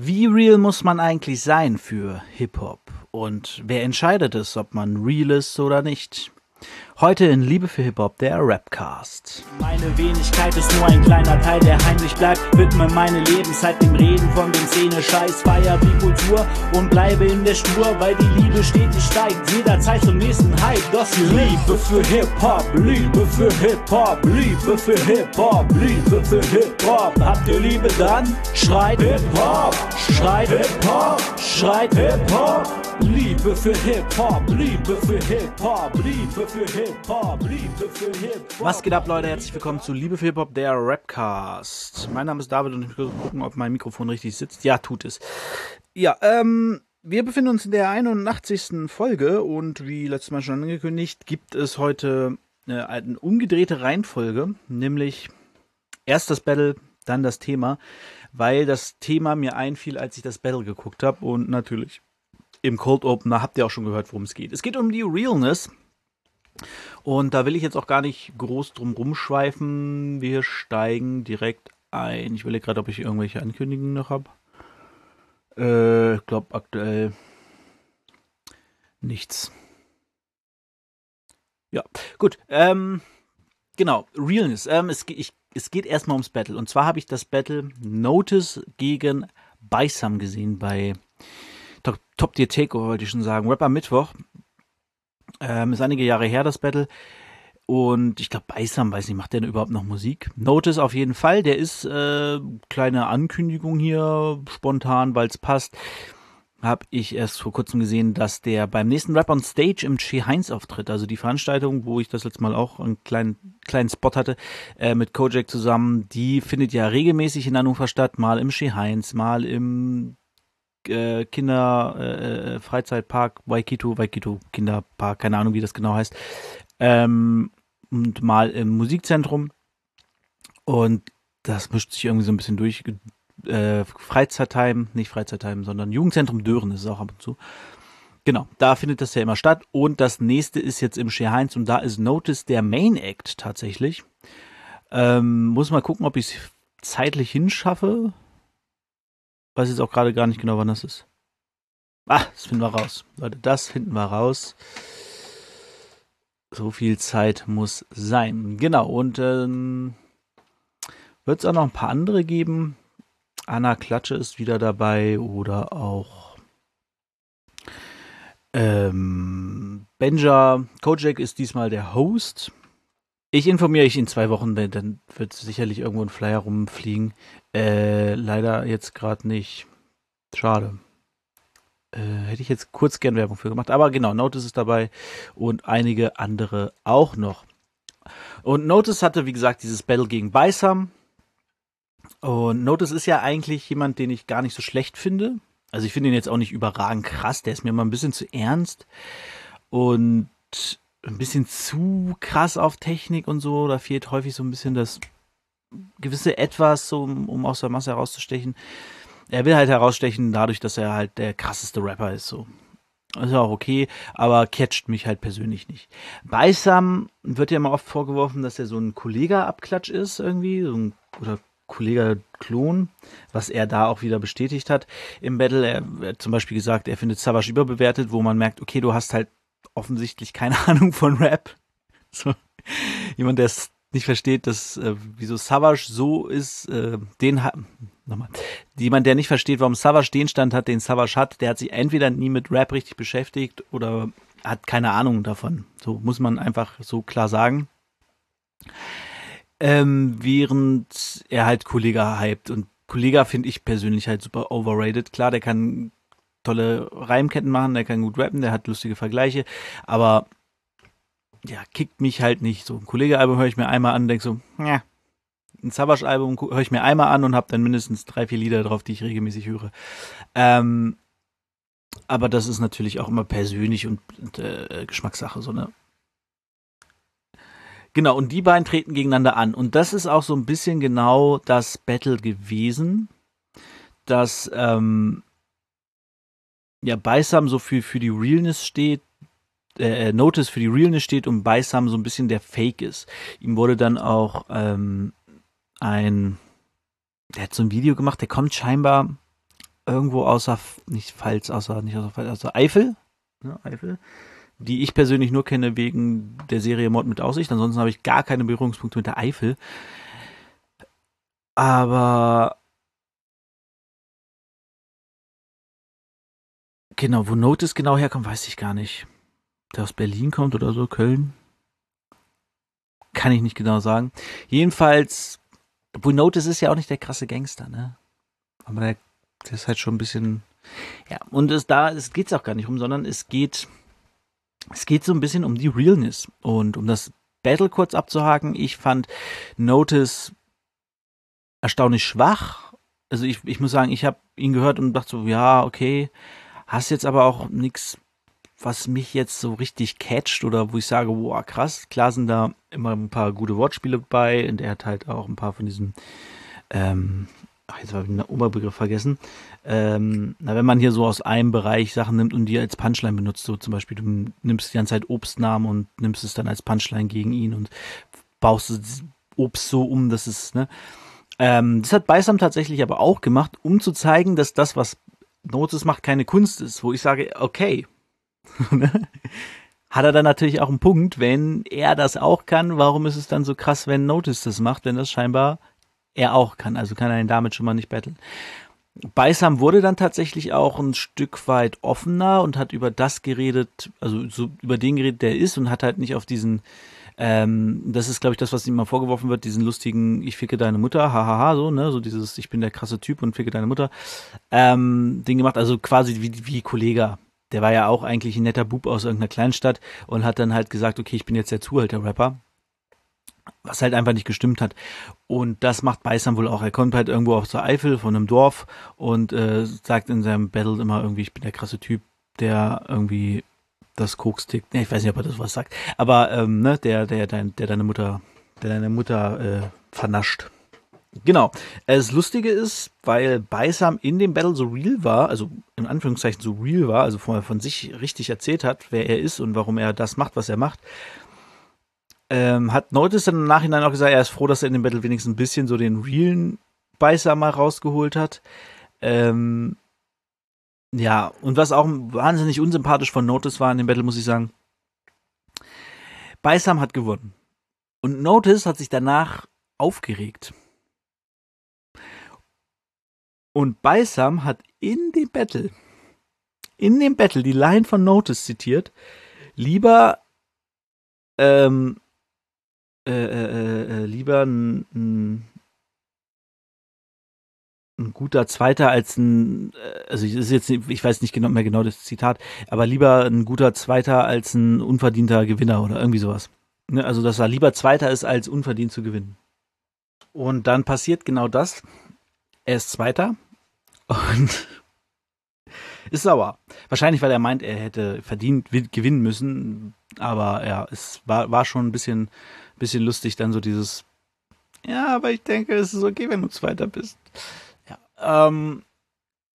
Wie real muss man eigentlich sein für Hip-Hop? Und wer entscheidet es, ob man real ist oder nicht? Heute in Liebe für Hip-Hop, der Rapcast. Meine Wenigkeit ist nur ein kleiner Teil, der heimlich bleibt. Widme meine Lebenszeit dem Reden von dem Szene-Scheiß. Feier die Kultur und bleibe in der Spur, weil die Liebe stetig steigt. Jederzeit zum nächsten Hype. Das Liebe für Hip-Hop, Liebe für Hip-Hop, Liebe für Hip-Hop, Liebe für Hip-Hop. Habt ihr Liebe dann? Schreit Hip-Hop, schreit Hip-Hop, schreit Hip-Hop. Liebe für Hip-Hop, Liebe für Hip-Hop, Liebe für Hip-Hop, Liebe für Hip-Hop. Was geht ab, Leute? Herzlich willkommen zu Liebe für Hip-Hop, der Rapcast. Mein Name ist David und ich will gucken, ob mein Mikrofon richtig sitzt. Ja, tut es. Ja, ähm, wir befinden uns in der 81. Folge und wie letztes Mal schon angekündigt, gibt es heute äh, eine umgedrehte Reihenfolge, nämlich erst das Battle, dann das Thema, weil das Thema mir einfiel, als ich das Battle geguckt habe und natürlich im Cold Opener habt ihr auch schon gehört, worum es geht. Es geht um die Realness. Und da will ich jetzt auch gar nicht groß drum rumschweifen. Wir steigen direkt ein. Ich will gerade, ob ich irgendwelche Ankündigungen noch habe. Äh, ich glaube aktuell nichts. Ja, gut. Ähm, genau, Realness. Ähm, es, ich, es geht erstmal ums Battle. Und zwar habe ich das Battle Notice gegen Beisam gesehen bei Top Tier Takeover, wollte ich schon sagen. Rapper Mittwoch. Ähm, ist einige Jahre her, das Battle. Und ich glaube, Beisam, weiß nicht, macht der überhaupt noch Musik? Notice auf jeden Fall. Der ist, äh, kleine Ankündigung hier, spontan, weil es passt. Habe ich erst vor kurzem gesehen, dass der beim nächsten Rap on Stage im Che Heinz auftritt. Also die Veranstaltung, wo ich das letzte Mal auch einen kleinen, kleinen Spot hatte, äh, mit Kojak zusammen, die findet ja regelmäßig in Hannover statt. Mal im Che Heinz, mal im äh, Kinder äh, äh, Freizeitpark Waikito, Waikito Kinderpark, keine Ahnung, wie das genau heißt. Ähm, und mal im Musikzentrum. Und das mischt sich irgendwie so ein bisschen durch. Äh, Freizeitheim, nicht Freizeitheim, sondern Jugendzentrum Dören ist es auch ab und zu. Genau, da findet das ja immer statt. Und das nächste ist jetzt im Share Heinz und da ist Notice der Main Act tatsächlich. Ähm, muss mal gucken, ob ich es zeitlich hinschaffe. Weiß jetzt auch gerade gar nicht genau, wann das ist. Ah, das finden wir raus. Leute, das finden wir raus. So viel Zeit muss sein. Genau, und ähm, wird es auch noch ein paar andere geben. Anna Klatsche ist wieder dabei oder auch ähm, Benja Kojak ist diesmal der Host. Ich informiere euch in zwei Wochen, dann wird sicherlich irgendwo ein Flyer rumfliegen. Äh, leider jetzt gerade nicht. Schade. Äh, hätte ich jetzt kurz gern Werbung für gemacht. Aber genau, Notice ist dabei und einige andere auch noch. Und Notice hatte, wie gesagt, dieses Battle gegen Beisam. Und Notice ist ja eigentlich jemand, den ich gar nicht so schlecht finde. Also ich finde ihn jetzt auch nicht überragend krass. Der ist mir immer ein bisschen zu ernst. Und ein bisschen zu krass auf Technik und so. Da fehlt häufig so ein bisschen das gewisse Etwas, so, um, um aus der Masse herauszustechen. Er will halt herausstechen dadurch, dass er halt der krasseste Rapper ist, so. Ist ja auch okay, aber catcht mich halt persönlich nicht. Bei Sam wird ja immer oft vorgeworfen, dass er so ein Kollega-Abklatsch ist, irgendwie, so ein, oder Kollega-Klon, was er da auch wieder bestätigt hat im Battle. Er hat zum Beispiel gesagt, er findet Savage überbewertet, wo man merkt, okay, du hast halt offensichtlich keine Ahnung von Rap. So, jemand, der es nicht versteht, dass äh, wieso Savage so ist, äh, den hat nochmal. Jemand, der nicht versteht, warum Savage den Stand hat, den Savage hat, der hat sich entweder nie mit Rap richtig beschäftigt oder hat keine Ahnung davon. So muss man einfach so klar sagen. Ähm, während er halt Kollega hypt und Kollega finde ich persönlich halt super overrated. Klar, der kann tolle Reimketten machen, der kann gut rappen, der hat lustige Vergleiche, aber ja, kickt mich halt nicht. So ein Kollege-Album höre ich mir einmal an und denke so, ja, ein Savage-Album höre ich mir einmal an und habe dann mindestens drei, vier Lieder drauf, die ich regelmäßig höre. Ähm, aber das ist natürlich auch immer persönlich und, und äh, Geschmackssache, so ne. Genau, und die beiden treten gegeneinander an. Und das ist auch so ein bisschen genau das Battle gewesen, dass ähm, ja, Beisam so für, für die Realness steht, äh, Notice für die Realness steht und Beisam so ein bisschen der Fake ist. Ihm wurde dann auch ähm, ein, der hat so ein Video gemacht, der kommt scheinbar irgendwo außer, nicht Pfalz, außer, nicht außer außer Eifel, ne, Eifel, die ich persönlich nur kenne wegen der Serie Mord mit Aussicht. Ansonsten habe ich gar keine Berührungspunkte mit der Eifel. Aber genau, wo Notice genau herkommt, weiß ich gar nicht. Der aus Berlin kommt oder so, Köln. Kann ich nicht genau sagen. Jedenfalls, wo Notice ist ja auch nicht der krasse Gangster, ne? Aber der, der ist halt schon ein bisschen. Ja, und es da, es geht's auch gar nicht um, sondern es geht es geht so ein bisschen um die Realness. Und um das Battle kurz abzuhaken, ich fand Notice erstaunlich schwach. Also ich, ich muss sagen, ich habe ihn gehört und dachte so, ja, okay, hast jetzt aber auch nichts, was mich jetzt so richtig catcht oder wo ich sage, wow, krass. Klar sind da immer ein paar gute Wortspiele bei und er hat halt auch ein paar von diesen ähm, ach, jetzt habe ich den Oberbegriff vergessen. Ähm, na, wenn man hier so aus einem Bereich Sachen nimmt und die als Punchline benutzt, so zum Beispiel, du nimmst die ganze Zeit Obstnamen und nimmst es dann als Punchline gegen ihn und baust das Obst so um, dass es, ne? Ähm, das hat Beisam tatsächlich aber auch gemacht, um zu zeigen, dass das, was Notes macht, keine Kunst ist, wo ich sage, okay. Ne? hat er dann natürlich auch einen Punkt, wenn er das auch kann, warum ist es dann so krass, wenn Notice das macht, wenn das scheinbar er auch kann. Also kann er ihn damit schon mal nicht battlen. Beisam wurde dann tatsächlich auch ein Stück weit offener und hat über das geredet, also so über den geredet, der ist und hat halt nicht auf diesen, ähm, das ist glaube ich das, was ihm mal vorgeworfen wird, diesen lustigen, ich ficke deine Mutter, hahaha, so, ne, so dieses, ich bin der krasse Typ und ficke deine Mutter, ähm, Ding gemacht, also quasi wie, wie Kollege. Der war ja auch eigentlich ein netter Bub aus irgendeiner Kleinstadt und hat dann halt gesagt, okay, ich bin jetzt der Zuhälter-Rapper was halt einfach nicht gestimmt hat. Und das macht Beisam wohl auch. Er kommt halt irgendwo auf zur Eifel von einem Dorf und äh, sagt in seinem Battle immer irgendwie, ich bin der krasse Typ, der irgendwie das Koks tickt. Nee, ich weiß nicht, ob er das was sagt. Aber ähm, ne, der, der, der, der deine Mutter, der deine Mutter äh, vernascht. Genau. Das Lustige ist, weil Beisam in dem Battle so real war, also in Anführungszeichen so real war, also von, von sich richtig erzählt hat, wer er ist und warum er das macht, was er macht, ähm, hat Notice dann im Nachhinein auch gesagt, er ist froh, dass er in dem Battle wenigstens ein bisschen so den realen Beißer mal rausgeholt hat. Ähm, ja, und was auch wahnsinnig unsympathisch von Notice war in dem Battle, muss ich sagen, Beisam hat gewonnen. Und Notice hat sich danach aufgeregt. Und Beisam hat in dem Battle, in dem Battle die Line von Notice zitiert, lieber ähm, äh, äh, äh, lieber ein, ein, ein, guter Zweiter als ein, äh, also ich, ist jetzt, ich weiß nicht genau mehr genau das Zitat, aber lieber ein guter Zweiter als ein unverdienter Gewinner oder irgendwie sowas. Ne? Also dass er lieber Zweiter ist als unverdient zu gewinnen. Und dann passiert genau das. Er ist Zweiter und ist sauer. Wahrscheinlich, weil er meint, er hätte verdient gewinnen müssen. Aber ja, es war, war schon ein bisschen bisschen lustig dann so dieses, ja, aber ich denke, es ist okay, wenn du Zweiter bist. Ähm,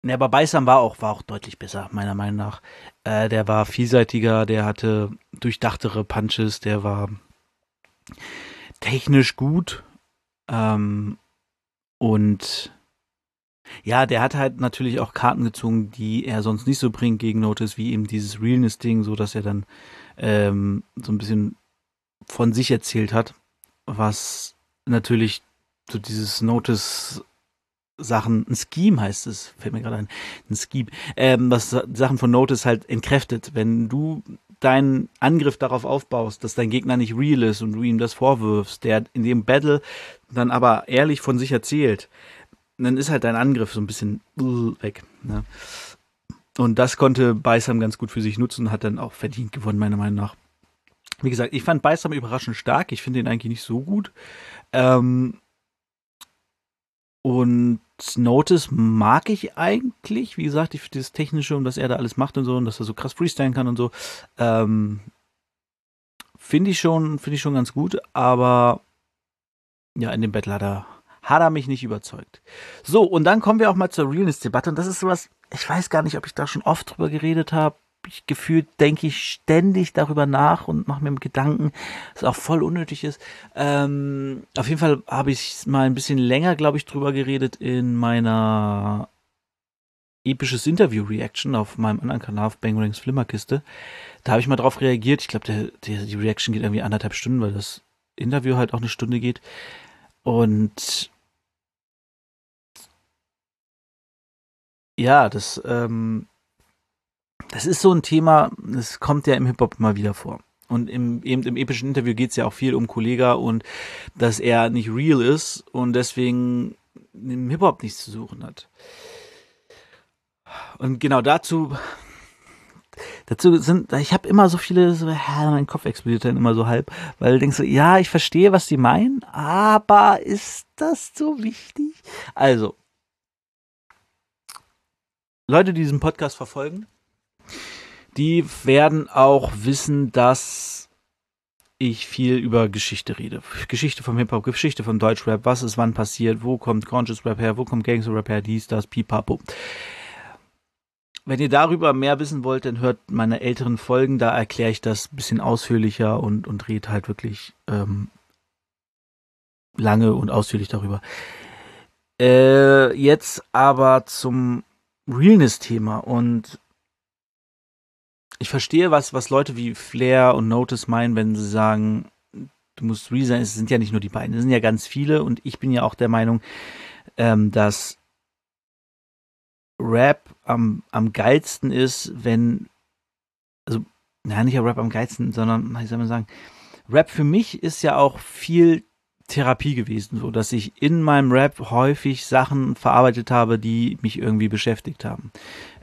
ne, aber Beisam war auch, war auch deutlich besser, meiner Meinung nach. Äh, der war vielseitiger, der hatte durchdachtere Punches, der war technisch gut. Ähm, und ja, der hat halt natürlich auch Karten gezogen, die er sonst nicht so bringt gegen Notice, wie eben dieses Realness-Ding, so dass er dann ähm, so ein bisschen von sich erzählt hat, was natürlich so dieses Notice Sachen, ein Scheme heißt es, fällt mir gerade ein, ein Scheme, ähm, was Sachen von Notice halt entkräftet. Wenn du deinen Angriff darauf aufbaust, dass dein Gegner nicht real ist und du ihm das vorwirfst, der in dem Battle dann aber ehrlich von sich erzählt, dann ist halt dein Angriff so ein bisschen weg. Ne? Und das konnte Beisam ganz gut für sich nutzen, hat dann auch verdient gewonnen, meiner Meinung nach. Wie gesagt, ich fand Beisam überraschend stark. Ich finde ihn eigentlich nicht so gut. Ähm, und Notice mag ich eigentlich. Wie gesagt, ich das Technische und was er da alles macht und so und dass er so krass freestylen kann und so. Ähm, finde ich schon, finde ich schon ganz gut. Aber ja, in dem Battle hat er, hat er mich nicht überzeugt. So, und dann kommen wir auch mal zur Realness-Debatte. Und das ist sowas, ich weiß gar nicht, ob ich da schon oft drüber geredet habe ich gefühlt denke ich ständig darüber nach und mache mir Gedanken, was auch voll unnötig ist. Ähm, auf jeden Fall habe ich mal ein bisschen länger, glaube ich, drüber geredet in meiner episches Interview-Reaction auf meinem anderen Kanal auf Bangrings Flimmerkiste. Da habe ich mal drauf reagiert. Ich glaube, die Reaction geht irgendwie anderthalb Stunden, weil das Interview halt auch eine Stunde geht. Und ja, das, ähm, das ist so ein Thema, das kommt ja im Hip-Hop immer wieder vor. Und im, eben im epischen Interview geht es ja auch viel um Kollega und dass er nicht real ist und deswegen im Hip-Hop nichts zu suchen hat. Und genau dazu, dazu sind, ich habe immer so viele, so, ja, mein Kopf explodiert dann immer so halb, weil du denkst so, ja, ich verstehe, was die meinen, aber ist das so wichtig? Also, Leute, die diesen Podcast verfolgen, die werden auch wissen, dass ich viel über Geschichte rede. Geschichte vom Hip-Hop, Geschichte von Deutschrap, was ist wann passiert, wo kommt Conscious Rap her, wo kommt Gangster Rap her, dies, das, pipapo. Wenn ihr darüber mehr wissen wollt, dann hört meine älteren Folgen, da erkläre ich das ein bisschen ausführlicher und, und rede halt wirklich ähm, lange und ausführlich darüber. Äh, jetzt aber zum Realness-Thema und ich verstehe, was, was Leute wie Flair und Notice meinen, wenn sie sagen, du musst real sein. Es sind ja nicht nur die beiden, es sind ja ganz viele und ich bin ja auch der Meinung, ähm, dass Rap am, am geilsten ist, wenn, also, naja, nicht Rap am geilsten, sondern, wie soll man sagen, Rap für mich ist ja auch viel Therapie gewesen, so dass ich in meinem Rap häufig Sachen verarbeitet habe, die mich irgendwie beschäftigt haben.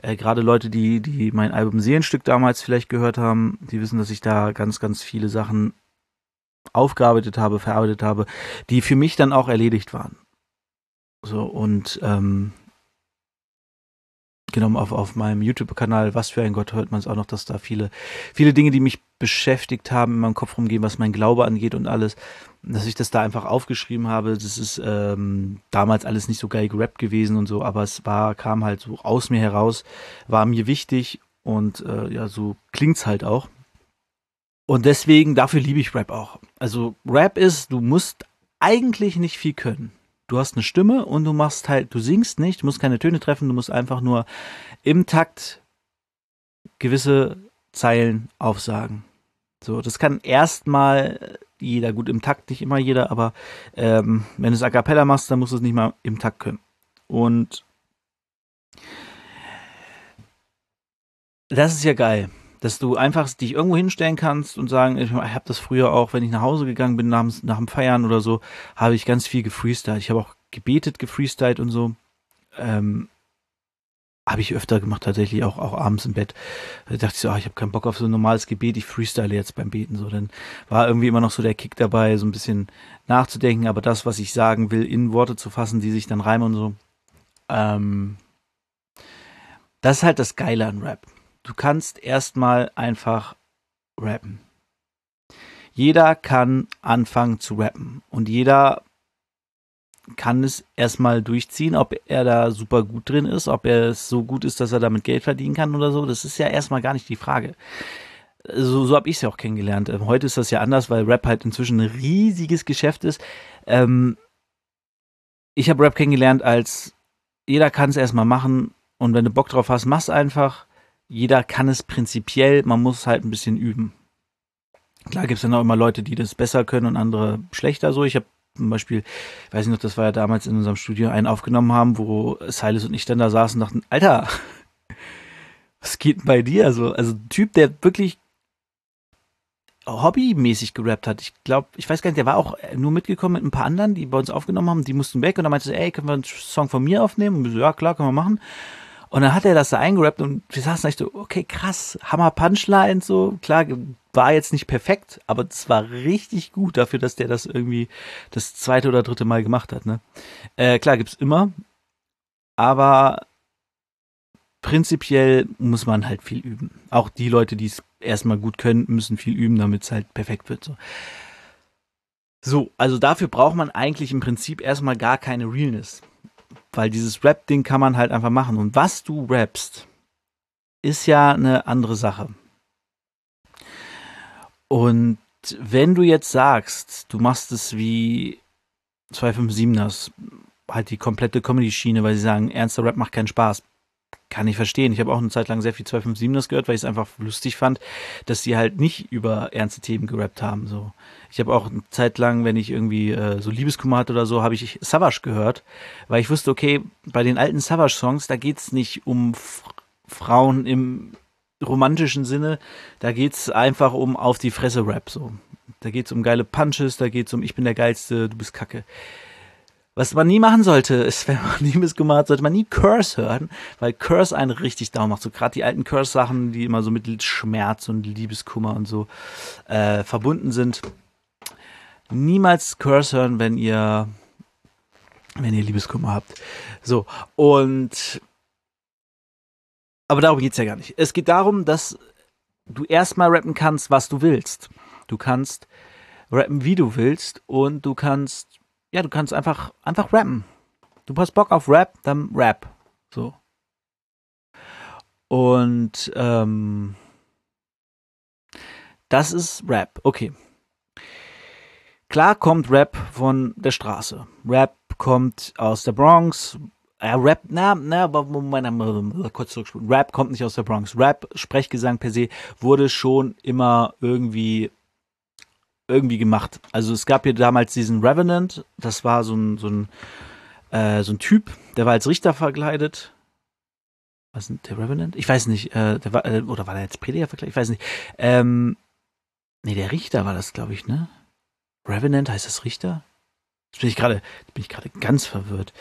Äh, Gerade Leute, die, die mein Album Seelenstück damals vielleicht gehört haben, die wissen, dass ich da ganz, ganz viele Sachen aufgearbeitet habe, verarbeitet habe, die für mich dann auch erledigt waren. So, und ähm, genommen auf, auf meinem YouTube-Kanal, was für ein Gott hört man es auch noch, dass da viele, viele Dinge, die mich beschäftigt haben, in meinem Kopf rumgehen, was mein Glaube angeht und alles, dass ich das da einfach aufgeschrieben habe. Das ist ähm, damals alles nicht so geil gerappt gewesen und so, aber es war, kam halt so aus mir heraus, war mir wichtig und äh, ja, so klingt's halt auch. Und deswegen, dafür liebe ich Rap auch. Also Rap ist, du musst eigentlich nicht viel können du hast eine Stimme und du machst halt, du singst nicht, du musst keine Töne treffen, du musst einfach nur im Takt gewisse Zeilen aufsagen. So, das kann erstmal jeder, gut im Takt nicht immer jeder, aber ähm, wenn du es a cappella machst, dann musst du es nicht mal im Takt können. Und das ist ja geil dass du einfach dich irgendwo hinstellen kannst und sagen, ich, habe das früher auch, wenn ich nach Hause gegangen bin nach, nach dem Feiern oder so, habe ich ganz viel gefreestylt. Ich habe auch gebetet, gefreestylt und so. Ähm, habe ich öfter gemacht, tatsächlich auch, auch abends im Bett. Da dachte ich so, ach, ich habe keinen Bock auf so ein normales Gebet, ich freestyle jetzt beim Beten. So, dann war irgendwie immer noch so der Kick dabei, so ein bisschen nachzudenken, aber das, was ich sagen will, in Worte zu fassen, die sich dann reimen und so. Ähm, das ist halt das Geile an Rap du kannst erstmal einfach rappen. Jeder kann anfangen zu rappen und jeder kann es erstmal durchziehen, ob er da super gut drin ist, ob er es so gut ist, dass er damit Geld verdienen kann oder so. Das ist ja erstmal gar nicht die Frage. So, so habe ich es ja auch kennengelernt. Ähm, heute ist das ja anders, weil Rap halt inzwischen ein riesiges Geschäft ist. Ähm, ich habe Rap kennengelernt als jeder kann es erstmal machen und wenn du Bock drauf hast, mach's einfach jeder kann es prinzipiell, man muss halt ein bisschen üben. Klar gibt es dann auch immer Leute, die das besser können und andere schlechter so. Ich habe zum Beispiel, weiß ich noch, das war ja damals in unserem Studio, einen aufgenommen haben, wo Silas und ich dann da saßen und dachten, Alter, was geht bei dir? Also, also ein Typ, der wirklich hobbymäßig gerappt hat. Ich glaube, ich weiß gar nicht, der war auch nur mitgekommen mit ein paar anderen, die bei uns aufgenommen haben, die mussten weg und dann meinte er, ey, können wir einen Song von mir aufnehmen? Und so, ja, klar, können wir machen. Und dann hat er das da eingerappt und wir saßen echt so, okay, krass, Hammer Punchline, so, klar, war jetzt nicht perfekt, aber es war richtig gut dafür, dass der das irgendwie das zweite oder dritte Mal gemacht hat, ne? Äh, klar, gibt's immer, aber prinzipiell muss man halt viel üben. Auch die Leute, die es erstmal gut können, müssen viel üben, damit es halt perfekt wird, so. So, also dafür braucht man eigentlich im Prinzip erstmal gar keine Realness. Weil dieses Rap-Ding kann man halt einfach machen. Und was du rappst, ist ja eine andere Sache. Und wenn du jetzt sagst, du machst es wie 257ers, halt die komplette Comedy-Schiene, weil sie sagen, ernster Rap macht keinen Spaß. Kann ich verstehen. Ich habe auch eine Zeit lang sehr viel 257ers gehört, weil ich es einfach lustig fand, dass sie halt nicht über ernste Themen gerappt haben. So, ich habe auch eine Zeit lang, wenn ich irgendwie äh, so Liebeskummer hatte oder so, habe ich Savage gehört, weil ich wusste, okay, bei den alten Savage-Songs, da geht's nicht um Frauen im romantischen Sinne, da geht's einfach um auf die Fresse Rap. So, da geht's um geile Punches, da geht's um ich bin der geilste, du bist Kacke. Was man nie machen sollte, ist, wenn man Liebeskummer hat, sollte man nie Curse hören, weil Curse einen richtig down macht. So gerade die alten Curse-Sachen, die immer so mit Schmerz und Liebeskummer und so äh, verbunden sind. Niemals Curse hören, wenn ihr wenn ihr Liebeskummer habt. So, und aber darum geht's ja gar nicht. Es geht darum, dass du erstmal rappen kannst, was du willst. Du kannst rappen, wie du willst und du kannst ja, du kannst einfach, einfach rappen. Du hast Bock auf Rap, dann Rap. So. Und ähm, das ist Rap. Okay. Klar kommt Rap von der Straße. Rap kommt aus der Bronx. Äh, Rap, na, na, Moment, kurz zurückspulen. Rap kommt nicht aus der Bronx. Rap, Sprechgesang per se, wurde schon immer irgendwie irgendwie gemacht. Also es gab hier damals diesen Revenant, das war so ein, so ein, äh, so ein Typ, der war als Richter verkleidet. Was ist der Revenant? Ich weiß nicht, äh, der war, äh, oder war der jetzt Prediger verkleidet? Ich weiß nicht. Ähm, nee, der Richter war das, glaube ich, ne? Revenant heißt das Richter? Jetzt bin ich gerade, bin ich gerade ganz verwirrt.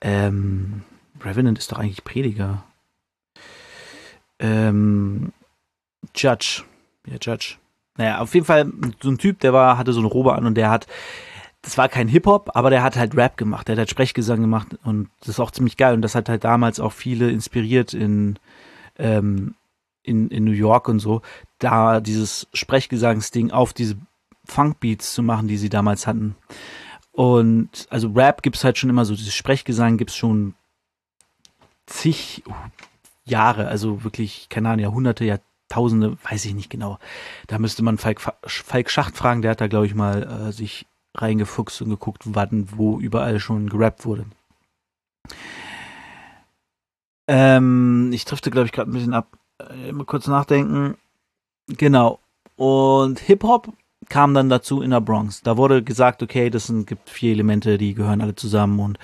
Ähm, Revenant ist doch eigentlich Prediger. Ähm, Judge. Ja, Judge. Naja, auf jeden Fall so ein Typ, der war, hatte so eine Robe an und der hat, das war kein Hip-Hop, aber der hat halt Rap gemacht, der hat halt Sprechgesang gemacht und das ist auch ziemlich geil und das hat halt damals auch viele inspiriert in, ähm, in, in New York und so, da dieses Sprechgesangsding auf diese Funkbeats zu machen, die sie damals hatten. Und also Rap gibt's halt schon immer so, dieses Sprechgesang gibt's schon zig Jahre, also wirklich, keine Ahnung, Jahrhunderte, Jahr, Tausende, weiß ich nicht genau. Da müsste man Falk, Falk Schacht fragen, der hat da, glaube ich, mal äh, sich reingefuchst und geguckt, wann, wo überall schon gerappt wurde. Ähm, ich trifte, glaube ich, gerade ein bisschen ab. Äh, mal kurz nachdenken. Genau. Und Hip-Hop kam dann dazu in der Bronx. Da wurde gesagt, okay, das sind, gibt vier Elemente, die gehören alle zusammen und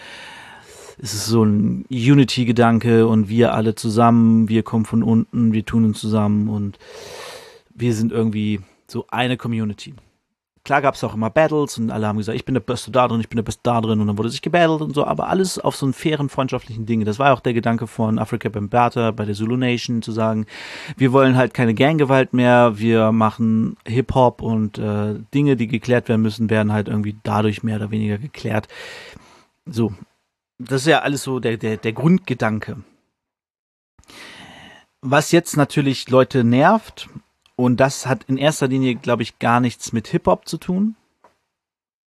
es ist so ein Unity-Gedanke und wir alle zusammen, wir kommen von unten, wir tun uns zusammen und wir sind irgendwie so eine Community. Klar gab es auch immer Battles und alle haben gesagt, ich bin der Beste da drin, ich bin der Beste da drin und dann wurde sich gebattelt und so, aber alles auf so einen fairen, freundschaftlichen Dinge. Das war auch der Gedanke von Africa Bambata bei der Zulu Nation zu sagen, wir wollen halt keine Ganggewalt mehr, wir machen Hip-Hop und äh, Dinge, die geklärt werden müssen, werden halt irgendwie dadurch mehr oder weniger geklärt. So, das ist ja alles so der, der, der Grundgedanke. Was jetzt natürlich Leute nervt, und das hat in erster Linie, glaube ich, gar nichts mit Hip-Hop zu tun,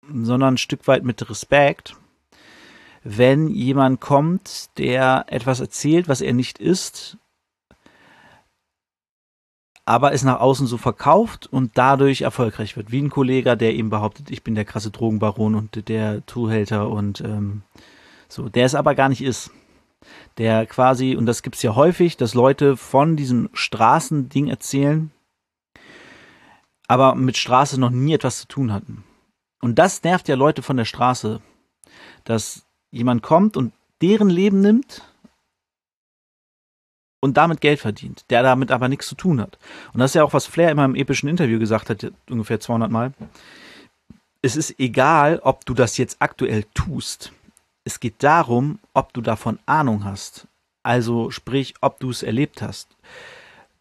sondern ein Stück weit mit Respekt. Wenn jemand kommt, der etwas erzählt, was er nicht ist, aber es nach außen so verkauft und dadurch erfolgreich wird. Wie ein Kollege, der eben behauptet, ich bin der krasse Drogenbaron und der Zuhälter und ähm, so, der es aber gar nicht ist. Der quasi, und das gibt's ja häufig, dass Leute von diesem Straßending erzählen, aber mit Straße noch nie etwas zu tun hatten. Und das nervt ja Leute von der Straße, dass jemand kommt und deren Leben nimmt und damit Geld verdient, der damit aber nichts zu tun hat. Und das ist ja auch, was Flair immer im epischen Interview gesagt hat, ungefähr 200 Mal. Es ist egal, ob du das jetzt aktuell tust. Es geht darum, ob du davon Ahnung hast. Also sprich, ob du es erlebt hast.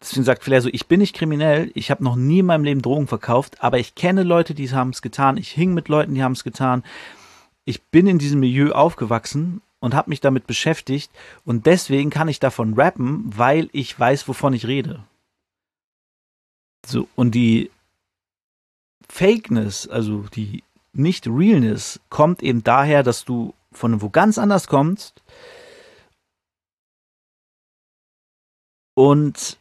Deswegen sagt Flair so, ich bin nicht kriminell, ich habe noch nie in meinem Leben Drogen verkauft, aber ich kenne Leute, die haben es getan, ich hing mit Leuten, die haben es getan. Ich bin in diesem Milieu aufgewachsen und habe mich damit beschäftigt und deswegen kann ich davon rappen, weil ich weiß, wovon ich rede. So, und die Fakeness, also die Nicht-Realness, kommt eben daher, dass du von wo ganz anders kommst und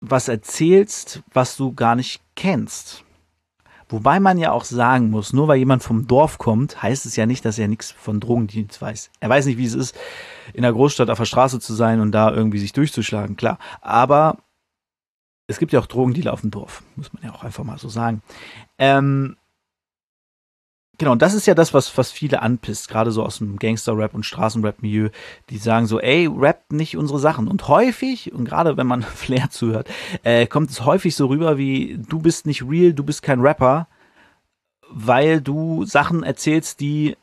was erzählst, was du gar nicht kennst. Wobei man ja auch sagen muss, nur weil jemand vom Dorf kommt, heißt es ja nicht, dass er nichts von Drogendienst weiß. Er weiß nicht, wie es ist, in der Großstadt auf der Straße zu sein und da irgendwie sich durchzuschlagen, klar. Aber es gibt ja auch Drogendealer auf dem Dorf, muss man ja auch einfach mal so sagen. Ähm, Genau, und das ist ja das, was, was viele anpisst, gerade so aus dem Gangster-Rap und Straßenrap-Milieu, die sagen so, ey, rap nicht unsere Sachen. Und häufig, und gerade wenn man Flair zuhört, äh, kommt es häufig so rüber wie, du bist nicht real, du bist kein Rapper, weil du Sachen erzählst, die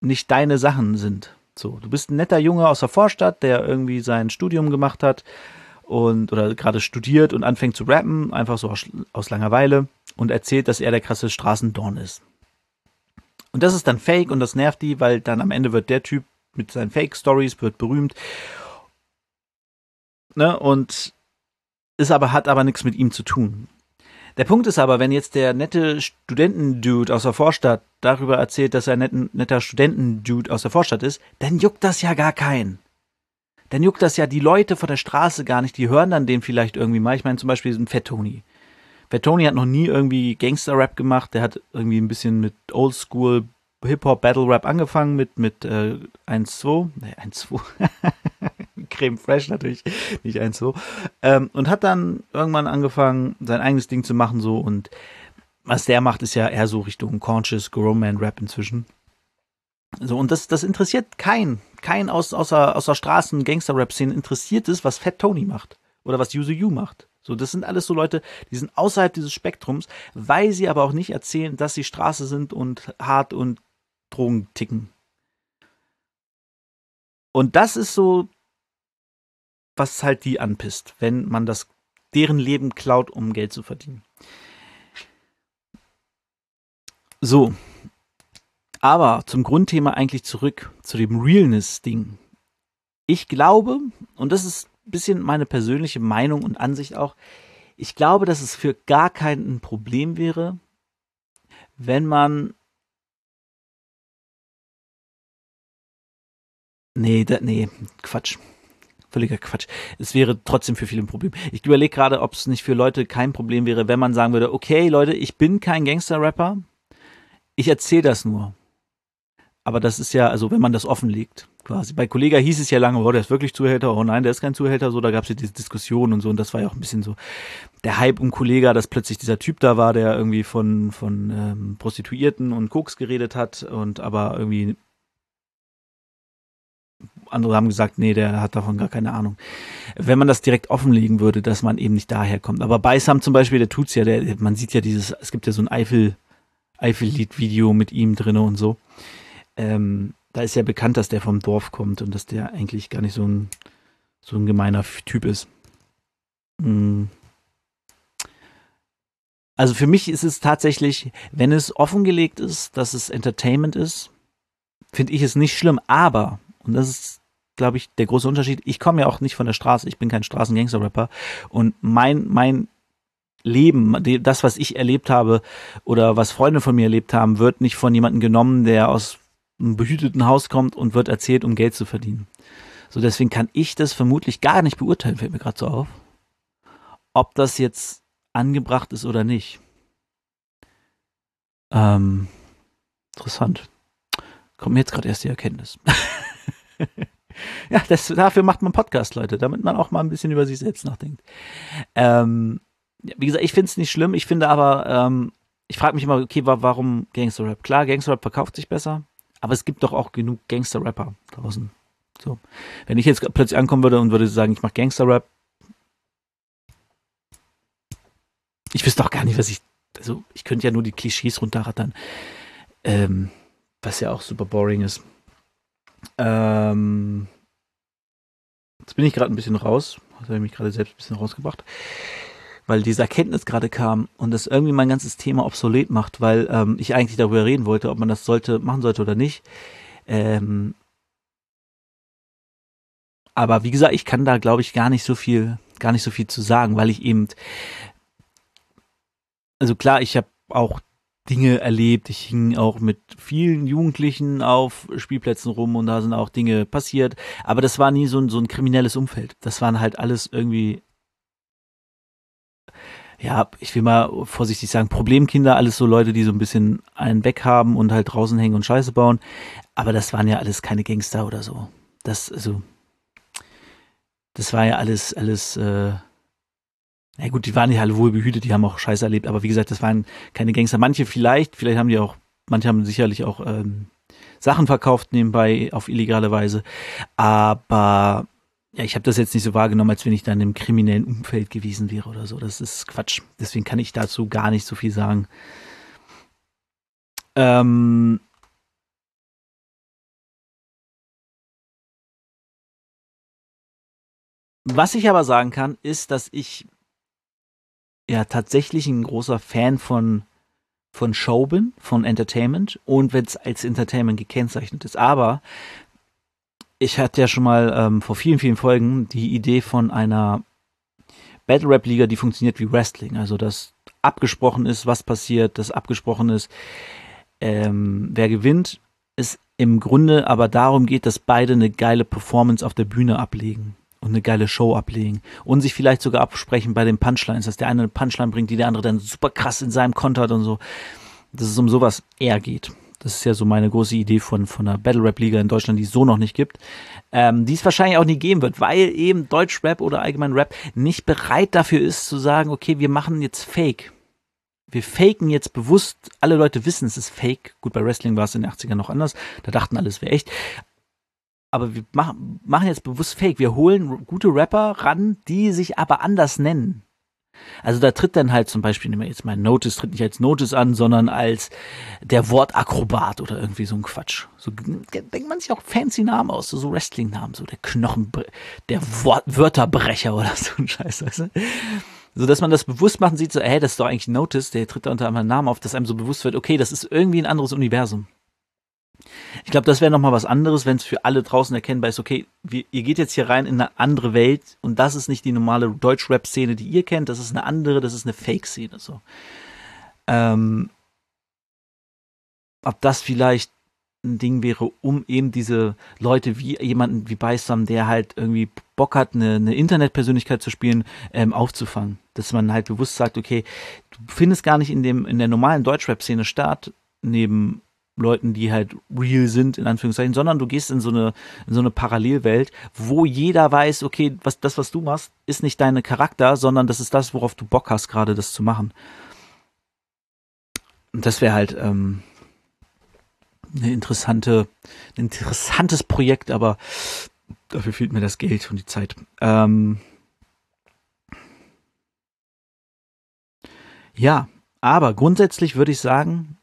nicht deine Sachen sind. So, du bist ein netter Junge aus der Vorstadt, der irgendwie sein Studium gemacht hat und oder gerade studiert und anfängt zu rappen, einfach so aus, aus Langeweile und erzählt, dass er der krasse Straßendorn ist. Und das ist dann fake und das nervt die, weil dann am Ende wird der Typ mit seinen Fake-Stories wird berühmt. Ne? Und ist aber, hat aber nichts mit ihm zu tun. Der Punkt ist aber, wenn jetzt der nette Studentendude aus der Vorstadt darüber erzählt, dass er ein netter Studentendude aus der Vorstadt ist, dann juckt das ja gar keinen. Dann juckt das ja die Leute von der Straße gar nicht. Die hören dann den vielleicht irgendwie mal. Ich meine zum Beispiel diesen Fett Tony. Hat noch nie irgendwie Gangster-Rap gemacht. Der hat irgendwie ein bisschen mit Oldschool Hip-Hop Battle Rap angefangen mit, mit äh, 1-2. Ne, 1-2. Creme Fresh natürlich, nicht 1-2. Ähm, und hat dann irgendwann angefangen, sein eigenes Ding zu machen, so. Und was der macht, ist ja eher so Richtung Conscious Grown Rap inzwischen. So, und das, das interessiert keinen. Kein aus, außer, außer Straßen, Gangster-Rap-Szenen interessiert es, was Fat Tony macht. Oder was Yuzu Yu macht. So, das sind alles so Leute, die sind außerhalb dieses Spektrums, weil sie aber auch nicht erzählen, dass sie Straße sind und hart und Drogen ticken. Und das ist so, was halt die anpisst, wenn man das deren Leben klaut, um Geld zu verdienen. So. Aber zum Grundthema eigentlich zurück, zu dem Realness-Ding. Ich glaube, und das ist bisschen meine persönliche Meinung und Ansicht auch. Ich glaube, dass es für gar kein Problem wäre, wenn man Nee, da, nee, Quatsch. Völliger Quatsch. Es wäre trotzdem für viele ein Problem. Ich überlege gerade, ob es nicht für Leute kein Problem wäre, wenn man sagen würde, okay, Leute, ich bin kein Gangster-Rapper, ich erzähle das nur. Aber das ist ja, also wenn man das offenlegt, quasi. Bei Kollega hieß es ja lange, oh, der ist wirklich Zuhälter, oh nein, der ist kein Zuhälter, so, da gab es ja diese Diskussion und so, und das war ja auch ein bisschen so der Hype um Kollega, dass plötzlich dieser Typ da war, der irgendwie von, von ähm, Prostituierten und Koks geredet hat und aber irgendwie andere haben gesagt, nee, der hat davon gar keine Ahnung. Wenn man das direkt offenlegen würde, dass man eben nicht daher kommt. Aber bei Sam zum Beispiel, der tut's ja, der, man sieht ja dieses, es gibt ja so ein Eifel, Eifel-Lied-Video mit ihm drinne und so. Ähm, da ist ja bekannt, dass der vom Dorf kommt und dass der eigentlich gar nicht so ein, so ein gemeiner Typ ist. Hm. Also für mich ist es tatsächlich, wenn es offengelegt ist, dass es Entertainment ist, finde ich es nicht schlimm. Aber, und das ist, glaube ich, der große Unterschied, ich komme ja auch nicht von der Straße, ich bin kein Straßengangster-Rapper und mein, mein Leben, das, was ich erlebt habe oder was Freunde von mir erlebt haben, wird nicht von jemandem genommen, der aus einem behüteten Haus kommt und wird erzählt, um Geld zu verdienen. So, deswegen kann ich das vermutlich gar nicht beurteilen, fällt mir gerade so auf. Ob das jetzt angebracht ist oder nicht. Ähm, interessant. Kommt mir jetzt gerade erst die Erkenntnis. ja, das, dafür macht man Podcast, Leute, damit man auch mal ein bisschen über sich selbst nachdenkt. Ähm, wie gesagt, ich finde es nicht schlimm. Ich finde aber, ähm, ich frage mich immer, okay, warum Gangster Rap? Klar, Gangster Rap verkauft sich besser. Aber es gibt doch auch genug Gangster-Rapper draußen. So. Wenn ich jetzt plötzlich ankommen würde und würde sagen, ich mache Gangster-Rap, ich wüsste auch gar nicht, was ich, also ich könnte ja nur die Klischees runterrattern, ähm, was ja auch super boring ist. Ähm, jetzt bin ich gerade ein bisschen raus, das habe ich mich gerade selbst ein bisschen rausgebracht weil diese Erkenntnis gerade kam und das irgendwie mein ganzes Thema obsolet macht, weil ähm, ich eigentlich darüber reden wollte, ob man das sollte, machen sollte oder nicht. Ähm, aber wie gesagt, ich kann da, glaube ich, gar nicht so viel, gar nicht so viel zu sagen, weil ich eben, also klar, ich habe auch Dinge erlebt. Ich hing auch mit vielen Jugendlichen auf Spielplätzen rum und da sind auch Dinge passiert. Aber das war nie so ein, so ein kriminelles Umfeld. Das waren halt alles irgendwie ja, ich will mal vorsichtig sagen, Problemkinder, alles so Leute, die so ein bisschen einen weg haben und halt draußen hängen und Scheiße bauen. Aber das waren ja alles keine Gangster oder so. Das, also, das war ja alles, alles, äh, na gut, die waren ja alle wohl behütet, die haben auch Scheiße erlebt, aber wie gesagt, das waren keine Gangster. Manche vielleicht, vielleicht haben die auch, manche haben sicherlich auch ähm, Sachen verkauft nebenbei auf illegale Weise. Aber ja, ich habe das jetzt nicht so wahrgenommen, als wenn ich dann im kriminellen Umfeld gewesen wäre oder so. Das ist Quatsch. Deswegen kann ich dazu gar nicht so viel sagen. Ähm, was ich aber sagen kann, ist, dass ich ja tatsächlich ein großer Fan von von Show bin, von Entertainment und wenn es als Entertainment gekennzeichnet ist. Aber ich hatte ja schon mal ähm, vor vielen, vielen Folgen die Idee von einer Battle Rap Liga, die funktioniert wie Wrestling. Also, dass abgesprochen ist, was passiert, dass abgesprochen ist, ähm, wer gewinnt, es im Grunde aber darum geht, dass beide eine geile Performance auf der Bühne ablegen und eine geile Show ablegen und sich vielleicht sogar absprechen bei den Punchlines, dass der eine eine Punchline bringt, die der andere dann super krass in seinem kontert und so. Dass es um sowas eher geht. Das ist ja so meine große Idee von, von einer Battle Rap Liga in Deutschland, die es so noch nicht gibt. Ähm, die es wahrscheinlich auch nie geben wird, weil eben Deutschrap oder allgemein Rap nicht bereit dafür ist zu sagen, okay, wir machen jetzt Fake. Wir faken jetzt bewusst, alle Leute wissen, es ist Fake. Gut, bei Wrestling war es in den 80ern noch anders. Da dachten alle, es wäre echt aber wir machen, machen jetzt bewusst Fake. Wir holen gute Rapper ran, die sich aber anders nennen. Also da tritt dann halt zum Beispiel, nehmen wir jetzt mal Notice, tritt nicht als Notice an, sondern als der Wortakrobat oder irgendwie so ein Quatsch. So denkt man sich auch fancy Namen aus, so, Wrestling-Namen, so der Knochen, der Wort Wörterbrecher oder so ein Scheiß, weißt du? So dass man das bewusst machen sieht, so, hey, das ist doch eigentlich Notice, der tritt da unter einem Namen auf, dass einem so bewusst wird, okay, das ist irgendwie ein anderes Universum. Ich glaube, das wäre nochmal was anderes, wenn es für alle draußen erkennbar ist, okay, wir, ihr geht jetzt hier rein in eine andere Welt und das ist nicht die normale Deutsch-Rap-Szene, die ihr kennt, das ist eine andere, das ist eine Fake-Szene. So. Ähm, ob das vielleicht ein Ding wäre, um eben diese Leute wie jemanden wie Beisam, der halt irgendwie Bock hat, eine, eine Internetpersönlichkeit zu spielen, ähm, aufzufangen. Dass man halt bewusst sagt, okay, du findest gar nicht in dem, in der normalen Deutschrap-Szene statt, neben Leuten, die halt real sind, in Anführungszeichen, sondern du gehst in so eine, in so eine Parallelwelt, wo jeder weiß, okay, was, das, was du machst, ist nicht deine Charakter, sondern das ist das, worauf du Bock hast, gerade das zu machen. Und das wäre halt ähm, eine interessante, ein interessantes Projekt, aber dafür fehlt mir das Geld und die Zeit. Ähm, ja, aber grundsätzlich würde ich sagen,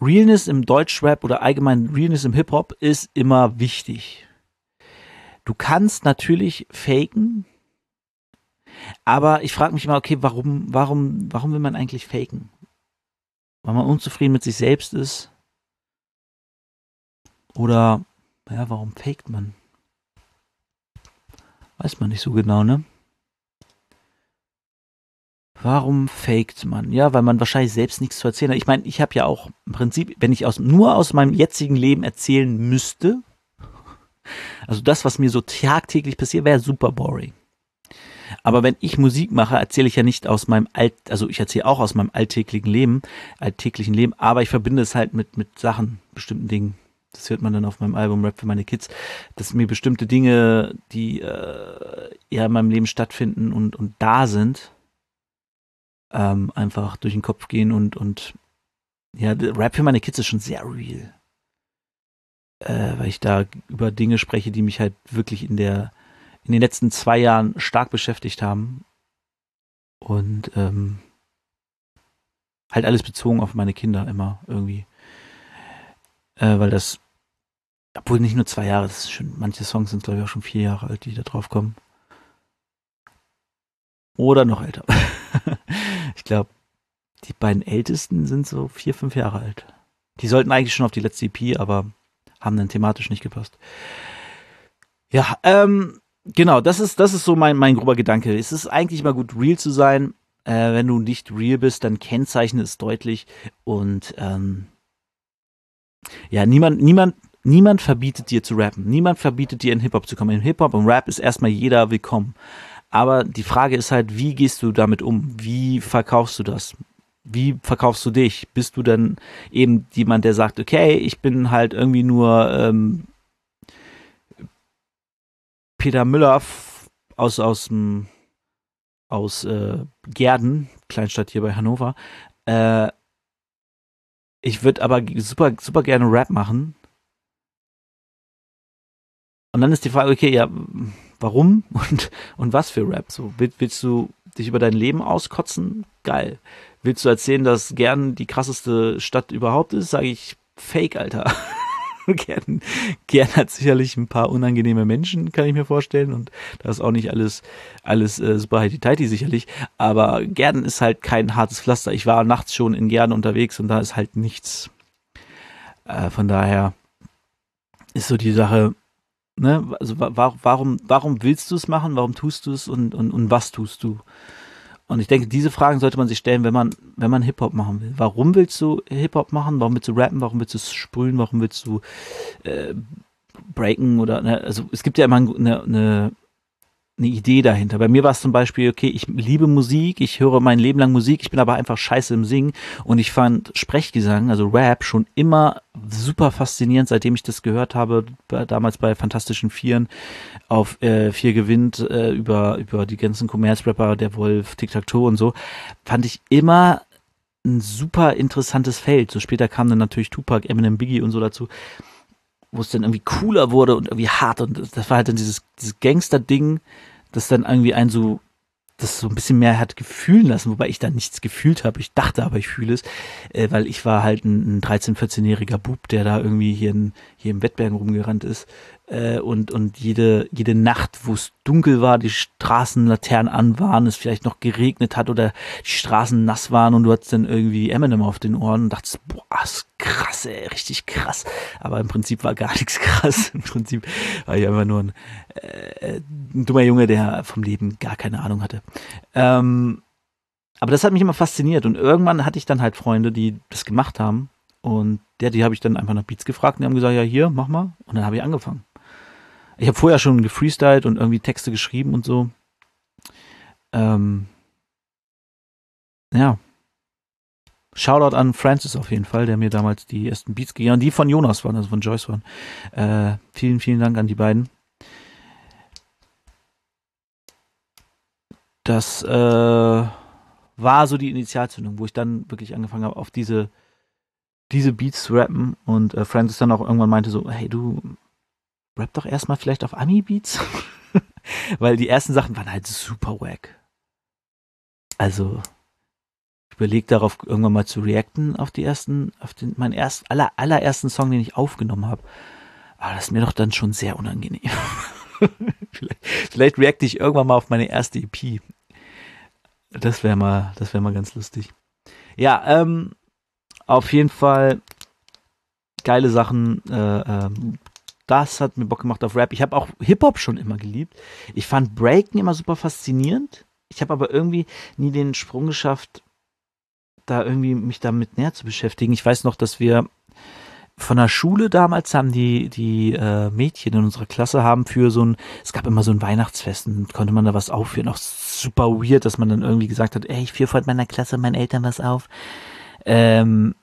Realness im Deutschrap oder allgemein Realness im Hip-Hop ist immer wichtig. Du kannst natürlich faken, aber ich frage mich immer, okay, warum, warum, warum will man eigentlich faken? Weil man unzufrieden mit sich selbst ist? Oder, ja, warum faked man? Weiß man nicht so genau, ne? Warum faked man? Ja, weil man wahrscheinlich selbst nichts zu erzählen hat. Ich meine, ich habe ja auch im Prinzip, wenn ich aus, nur aus meinem jetzigen Leben erzählen müsste, also das, was mir so tagtäglich passiert, wäre super boring. Aber wenn ich Musik mache, erzähle ich ja nicht aus meinem alt, also ich erzähle auch aus meinem alltäglichen Leben, alltäglichen Leben, aber ich verbinde es halt mit, mit Sachen, bestimmten Dingen. Das hört man dann auf meinem Album Rap für meine Kids, dass mir bestimmte Dinge, die äh, ja in meinem Leben stattfinden und, und da sind, ähm, einfach durch den Kopf gehen und, und ja, Rap für meine Kids ist schon sehr real. Äh, weil ich da über Dinge spreche, die mich halt wirklich in der, in den letzten zwei Jahren stark beschäftigt haben. Und ähm, halt alles bezogen auf meine Kinder immer irgendwie. Äh, weil das, obwohl nicht nur zwei Jahre, das ist schon, manche Songs sind glaube ich auch schon vier Jahre alt, die da drauf kommen. Oder noch älter. ich glaube, die beiden ältesten sind so vier, fünf Jahre alt. Die sollten eigentlich schon auf die letzte EP, aber haben dann thematisch nicht gepasst. Ja, ähm, genau, das ist, das ist so mein, mein grober Gedanke. Es ist eigentlich mal gut, real zu sein. Äh, wenn du nicht real bist, dann kennzeichne es deutlich und ähm, ja, niemand, niemand, niemand verbietet dir zu rappen. Niemand verbietet dir in Hip-Hop zu kommen. In Hip-Hop und Rap ist erstmal jeder willkommen. Aber die Frage ist halt, wie gehst du damit um? Wie verkaufst du das? Wie verkaufst du dich? Bist du dann eben jemand, der sagt, okay, ich bin halt irgendwie nur ähm, Peter Müller aus aus aus äh, Gerden, Kleinstadt hier bei Hannover. Äh, ich würde aber super super gerne Rap machen. Und dann ist die Frage, okay, ja, warum und, und was für Rap? So, willst, du dich über dein Leben auskotzen? Geil. Willst du erzählen, dass gern die krasseste Stadt überhaupt ist? Sage ich, Fake, Alter. gern, gern hat sicherlich ein paar unangenehme Menschen, kann ich mir vorstellen. Und da ist auch nicht alles, alles äh, super heiti sicherlich. Aber Gern ist halt kein hartes Pflaster. Ich war nachts schon in Gern unterwegs und da ist halt nichts. Äh, von daher ist so die Sache, ne, also warum, warum willst du es machen, warum tust du es und, und, und was tust du? Und ich denke, diese Fragen sollte man sich stellen, wenn man, wenn man Hip-Hop machen will. Warum willst du Hip-Hop machen? Warum willst du rappen? Warum willst du sprühen? Warum willst du äh, breaken? Oder, ne? also es gibt ja immer eine, eine eine Idee dahinter. Bei mir war es zum Beispiel, okay, ich liebe Musik, ich höre mein Leben lang Musik, ich bin aber einfach scheiße im Singen und ich fand Sprechgesang, also Rap, schon immer super faszinierend, seitdem ich das gehört habe, damals bei Fantastischen Vieren auf äh, Vier gewinnt, äh, über, über die ganzen Commerz-Rapper, der Wolf, Tic-Tac-Toe und so, fand ich immer ein super interessantes Feld. So später kam dann natürlich Tupac, Eminem, Biggie und so dazu wo es dann irgendwie cooler wurde und irgendwie hart und das war halt dann dieses, dieses Gangster-Ding, das dann irgendwie einen so, das so ein bisschen mehr hat gefühlen lassen, wobei ich da nichts gefühlt habe. Ich dachte aber, ich fühle es, äh, weil ich war halt ein, ein 13-, 14-jähriger Bub, der da irgendwie hier, in, hier im Wettbergen rumgerannt ist äh, und, und jede, jede Nacht, wo es dunkel war, die Straßenlaternen an waren, es vielleicht noch geregnet hat oder die Straßen nass waren und du hattest dann irgendwie Eminem auf den Ohren und dachtest, boah, ist krass, ey, richtig krass. Aber im Prinzip war gar nichts krass. Im Prinzip war ich einfach nur ein, äh, ein dummer Junge, der vom Leben gar keine Ahnung hatte. Ähm, aber das hat mich immer fasziniert und irgendwann hatte ich dann halt Freunde, die das gemacht haben und der, die habe ich dann einfach nach Beats gefragt und die haben gesagt, ja hier, mach mal. Und dann habe ich angefangen. Ich habe vorher schon gefreestylt und irgendwie Texte geschrieben und so. Ähm, ja. Shoutout an Francis auf jeden Fall, der mir damals die ersten Beats gegeben hat, die von Jonas waren, also von Joyce waren. Äh, vielen, vielen Dank an die beiden. Das äh, war so die Initialzündung, wo ich dann wirklich angefangen habe, auf diese, diese Beats zu rappen und äh, Francis dann auch irgendwann meinte so, hey du, rap doch erstmal vielleicht auf Ami-Beats. Weil die ersten Sachen waren halt super wack. Also, ich überlege darauf, irgendwann mal zu reacten auf die ersten, auf den, meinen ersten, aller, allerersten Song, den ich aufgenommen habe. Aber das ist mir doch dann schon sehr unangenehm. vielleicht, vielleicht reacte ich irgendwann mal auf meine erste EP. Das wäre mal, das wäre mal ganz lustig. Ja, ähm, auf jeden Fall geile Sachen. Äh, ähm, das hat mir Bock gemacht auf Rap. Ich habe auch Hip-Hop schon immer geliebt. Ich fand Breaken immer super faszinierend. Ich habe aber irgendwie nie den Sprung geschafft, da irgendwie mich damit näher zu beschäftigen. Ich weiß noch, dass wir von der Schule damals haben die die äh, Mädchen in unserer Klasse haben für so ein es gab immer so ein Weihnachtsfest und konnte man da was aufführen auch super weird dass man dann irgendwie gesagt hat ey ich führe vor meiner Klasse meinen Eltern was auf ähm,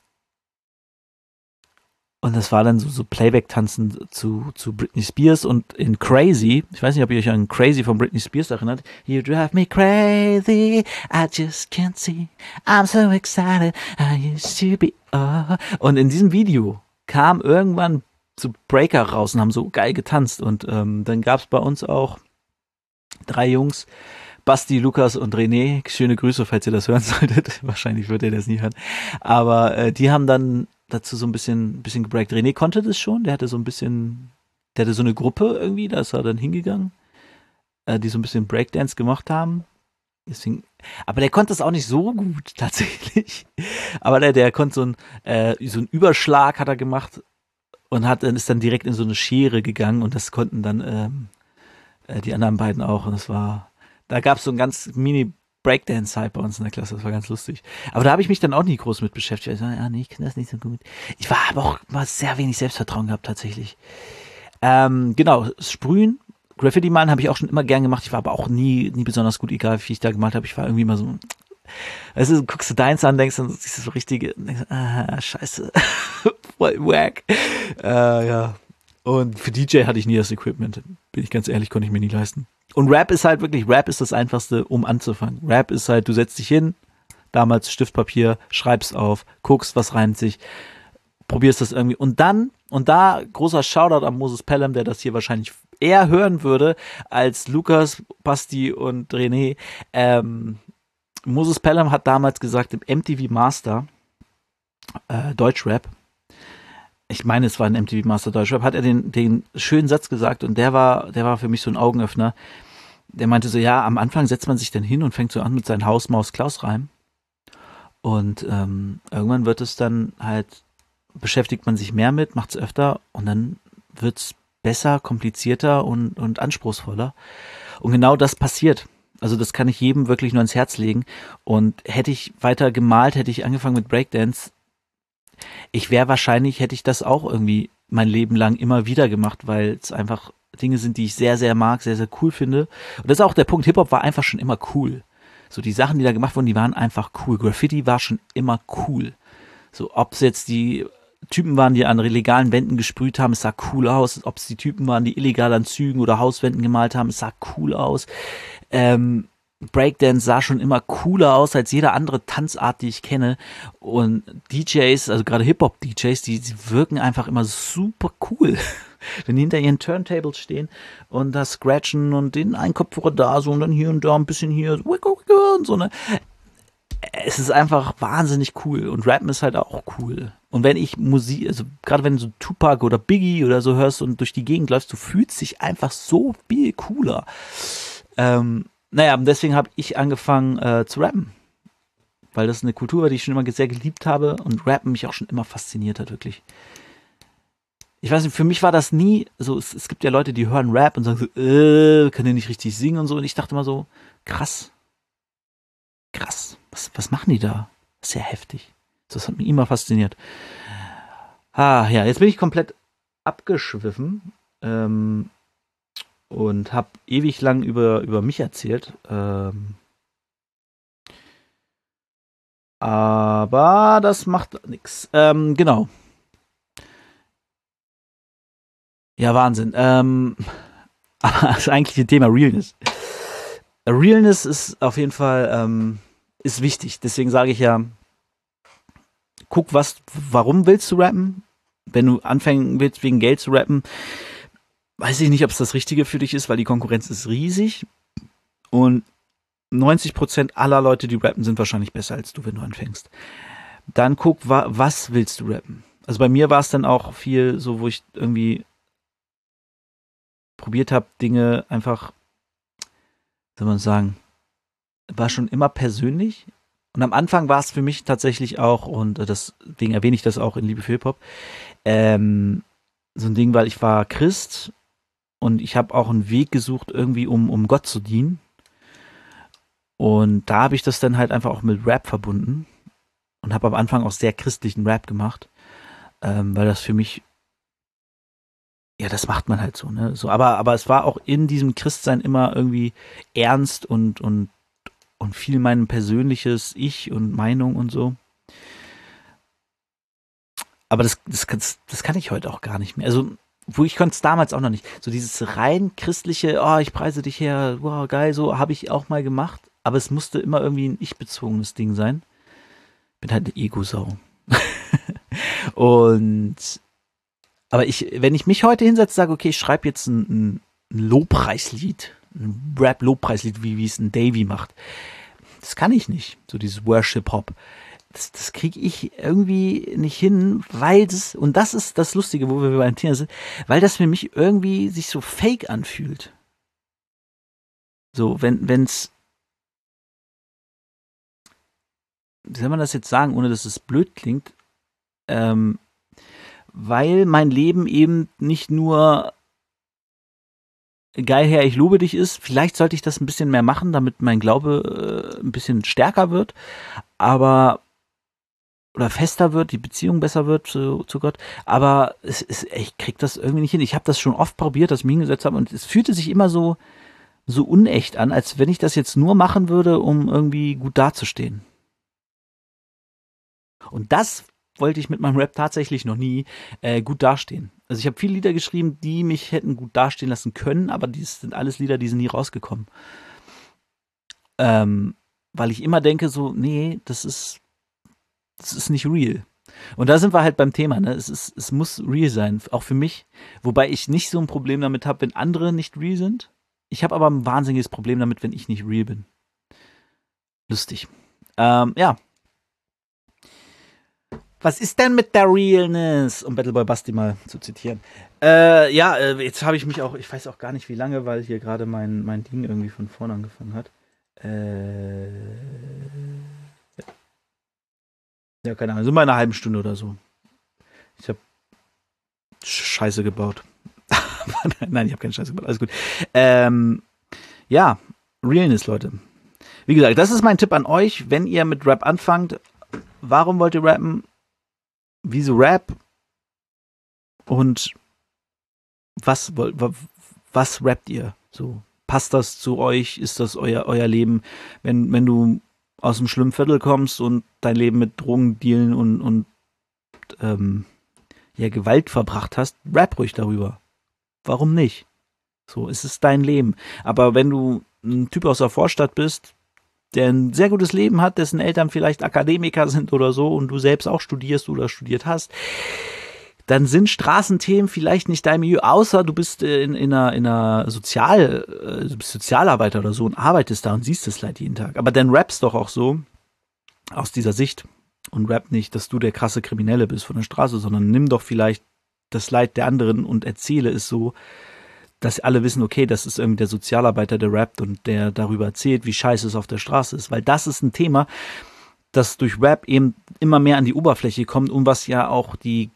und das war dann so, so Playback-Tanzen zu, zu Britney Spears und in Crazy, ich weiß nicht, ob ihr euch an Crazy von Britney Spears erinnert, You drive me crazy, I just can't see, I'm so excited, I used to be, oh. Und in diesem Video kam irgendwann so Breaker raus und haben so geil getanzt und ähm, dann gab's bei uns auch drei Jungs, Basti, Lukas und René, schöne Grüße, falls ihr das hören solltet. Wahrscheinlich wird ihr das nie hören. Aber äh, die haben dann dazu so ein bisschen, bisschen gebreakt. René konnte das schon, der hatte so ein bisschen, der hatte so eine Gruppe irgendwie, da ist er dann hingegangen, äh, die so ein bisschen Breakdance gemacht haben. Deswegen, aber der konnte das auch nicht so gut tatsächlich. Aber der, der konnte so ein, äh, so einen Überschlag hat er gemacht und hat ist dann direkt in so eine Schere gegangen und das konnten dann ähm, äh, die anderen beiden auch. Und das war, da gab es so ein ganz mini Breakdance-Hype bei uns in der Klasse. Das war ganz lustig. Aber da habe ich mich dann auch nie groß mit beschäftigt. Ich so, ja, nee, ich kann das nicht so gut. Ich war aber auch mal sehr wenig Selbstvertrauen gehabt, tatsächlich. Ähm, genau, Sprühen Graffiti malen habe ich auch schon immer gern gemacht. Ich war aber auch nie, nie besonders gut, egal wie ich da gemalt habe. Ich war irgendwie immer so, also guckst du deins an, denkst du, siehst du so richtige, denkst, ah, scheiße, voll wack. Äh, ja. Und für DJ hatte ich nie das Equipment. Bin ich ganz ehrlich, konnte ich mir nie leisten. Und Rap ist halt wirklich, Rap ist das einfachste, um anzufangen. Rap ist halt, du setzt dich hin, damals Stiftpapier, schreibst auf, guckst, was reimt sich, probierst das irgendwie. Und dann, und da großer Shoutout an Moses Pelham, der das hier wahrscheinlich eher hören würde als Lukas, Basti und René. Ähm, Moses Pelham hat damals gesagt im MTV Master äh, Deutschrap, ich meine, es war ein MTV Master Deutschrap, hat er den, den schönen Satz gesagt und der war, der war für mich so ein Augenöffner. Der meinte so, ja, am Anfang setzt man sich dann hin und fängt so an mit seinen Hausmaus Klaus Reim. Und ähm, irgendwann wird es dann halt, beschäftigt man sich mehr mit, macht es öfter und dann wird es besser, komplizierter und, und anspruchsvoller. Und genau das passiert. Also das kann ich jedem wirklich nur ans Herz legen. Und hätte ich weiter gemalt, hätte ich angefangen mit Breakdance, ich wäre wahrscheinlich, hätte ich das auch irgendwie mein Leben lang immer wieder gemacht, weil es einfach Dinge sind, die ich sehr, sehr mag, sehr, sehr cool finde. Und das ist auch der Punkt, Hip-Hop war einfach schon immer cool. So die Sachen, die da gemacht wurden, die waren einfach cool. Graffiti war schon immer cool. So, ob es jetzt die Typen waren, die an legalen Wänden gesprüht haben, es sah cool aus. Ob es die Typen waren, die illegal an Zügen oder Hauswänden gemalt haben, es sah cool aus. Ähm, Breakdance sah schon immer cooler aus als jede andere Tanzart, die ich kenne. Und DJs, also gerade Hip-Hop-DJs, die, die wirken einfach immer super cool. Wenn die hinter ihren Turntables stehen und da scratchen und den einen Kopfhörer da so und dann hier und da ein bisschen hier und so, ne? Es ist einfach wahnsinnig cool und Rappen ist halt auch cool. Und wenn ich Musik, also gerade wenn du so Tupac oder Biggie oder so hörst und durch die Gegend läufst, du fühlst dich einfach so viel cooler. Ähm, naja, deswegen habe ich angefangen äh, zu rappen. Weil das eine Kultur war, die ich schon immer sehr geliebt habe und Rappen mich auch schon immer fasziniert hat, wirklich. Ich weiß nicht, für mich war das nie so, es, es gibt ja Leute, die hören Rap und sagen so, äh, kann der nicht richtig singen und so. Und ich dachte immer so, krass. Krass. Was, was machen die da? Sehr heftig. Das hat mich immer fasziniert. Ah, ja, jetzt bin ich komplett abgeschwiffen. Ähm, und habe ewig lang über, über mich erzählt. Ähm, aber das macht nichts. Ähm, genau. Ja, Wahnsinn. Ähm, das eigentliche Thema Realness. Realness ist auf jeden Fall ähm, ist wichtig. Deswegen sage ich ja, guck, was, warum willst du rappen? Wenn du anfangen willst, wegen Geld zu rappen, weiß ich nicht, ob es das Richtige für dich ist, weil die Konkurrenz ist riesig und 90% aller Leute, die rappen, sind wahrscheinlich besser als du, wenn du anfängst. Dann guck, wa was willst du rappen? Also bei mir war es dann auch viel so, wo ich irgendwie probiert habe, Dinge einfach, soll man sagen, war schon immer persönlich. Und am Anfang war es für mich tatsächlich auch, und deswegen erwähne ich das auch in Liebe für Hip-Hop, ähm, so ein Ding, weil ich war Christ und ich habe auch einen Weg gesucht, irgendwie, um, um Gott zu dienen. Und da habe ich das dann halt einfach auch mit Rap verbunden und habe am Anfang auch sehr christlichen Rap gemacht, ähm, weil das für mich ja, das macht man halt so, ne? So, aber, aber es war auch in diesem Christsein immer irgendwie ernst und, und, und viel mein persönliches Ich und Meinung und so. Aber das, das, das, das kann ich heute auch gar nicht mehr. Also, wo ich konnte es damals auch noch nicht. So dieses rein christliche, oh, ich preise dich her, wow, geil, so habe ich auch mal gemacht. Aber es musste immer irgendwie ein ich-bezogenes Ding sein. Bin halt eine Ego-Sau. und aber ich, wenn ich mich heute hinsetze, sage, okay, ich schreibe jetzt ein, ein Lobpreislied, ein Rap-Lobpreislied, wie, wie es ein Davy macht. Das kann ich nicht. So dieses Worship-Hop das, das kriege ich irgendwie nicht hin, weil das, und das ist das Lustige, wo wir beim Thema sind, weil das für mich irgendwie sich so fake anfühlt. So, wenn, wenn's, wie soll man das jetzt sagen, ohne dass es blöd klingt, ähm, weil mein Leben eben nicht nur geil her, ich lobe dich ist. Vielleicht sollte ich das ein bisschen mehr machen, damit mein Glaube äh, ein bisschen stärker wird. Aber oder fester wird, die Beziehung besser wird zu, zu Gott. Aber es ist, ich krieg das irgendwie nicht hin. Ich habe das schon oft probiert, dass ich mich hingesetzt habe und es fühlte sich immer so, so unecht an, als wenn ich das jetzt nur machen würde, um irgendwie gut dazustehen. Und das wollte ich mit meinem Rap tatsächlich noch nie äh, gut dastehen. Also ich habe viele Lieder geschrieben, die mich hätten gut dastehen lassen können, aber die sind alles Lieder, die sind nie rausgekommen. Ähm, weil ich immer denke so, nee, das ist, das ist nicht real. Und da sind wir halt beim Thema, ne? Es, ist, es muss real sein, auch für mich. Wobei ich nicht so ein Problem damit habe, wenn andere nicht real sind. Ich habe aber ein wahnsinniges Problem damit, wenn ich nicht real bin. Lustig. Ähm, ja, was ist denn mit der Realness? Um Battleboy Basti mal zu zitieren. Äh, ja, äh, jetzt habe ich mich auch, ich weiß auch gar nicht wie lange, weil hier gerade mein, mein Ding irgendwie von vorne angefangen hat. Äh, ja, keine Ahnung, sind wir in einer halben Stunde oder so. Ich habe Scheiße gebaut. Nein, ich habe keine Scheiße gebaut, alles gut. Ähm, ja, Realness, Leute. Wie gesagt, das ist mein Tipp an euch, wenn ihr mit Rap anfangt. Warum wollt ihr rappen? wieso Rap und was, was rappt ihr? So, passt das zu euch? Ist das euer, euer Leben? Wenn, wenn du aus dem schlimmen Viertel kommst und dein Leben mit Drogendealen und, und ähm, ja, Gewalt verbracht hast, rap ruhig darüber. Warum nicht? So, es ist dein Leben. Aber wenn du ein Typ aus der Vorstadt bist, der ein sehr gutes Leben hat, dessen Eltern vielleicht Akademiker sind oder so und du selbst auch studierst oder studiert hast, dann sind Straßenthemen vielleicht nicht dein Milieu, außer du bist äh, in, in, einer, in einer Sozial, äh, du bist Sozialarbeiter oder so und arbeitest da und siehst es leid jeden Tag. Aber dann rappst doch auch so aus dieser Sicht und rap nicht, dass du der krasse Kriminelle bist von der Straße, sondern nimm doch vielleicht das Leid der anderen und erzähle es so, dass alle wissen, okay, das ist irgendwie der Sozialarbeiter, der rappt und der darüber erzählt, wie scheiße es auf der Straße ist. Weil das ist ein Thema, das durch Rap eben immer mehr an die Oberfläche kommt und was ja auch die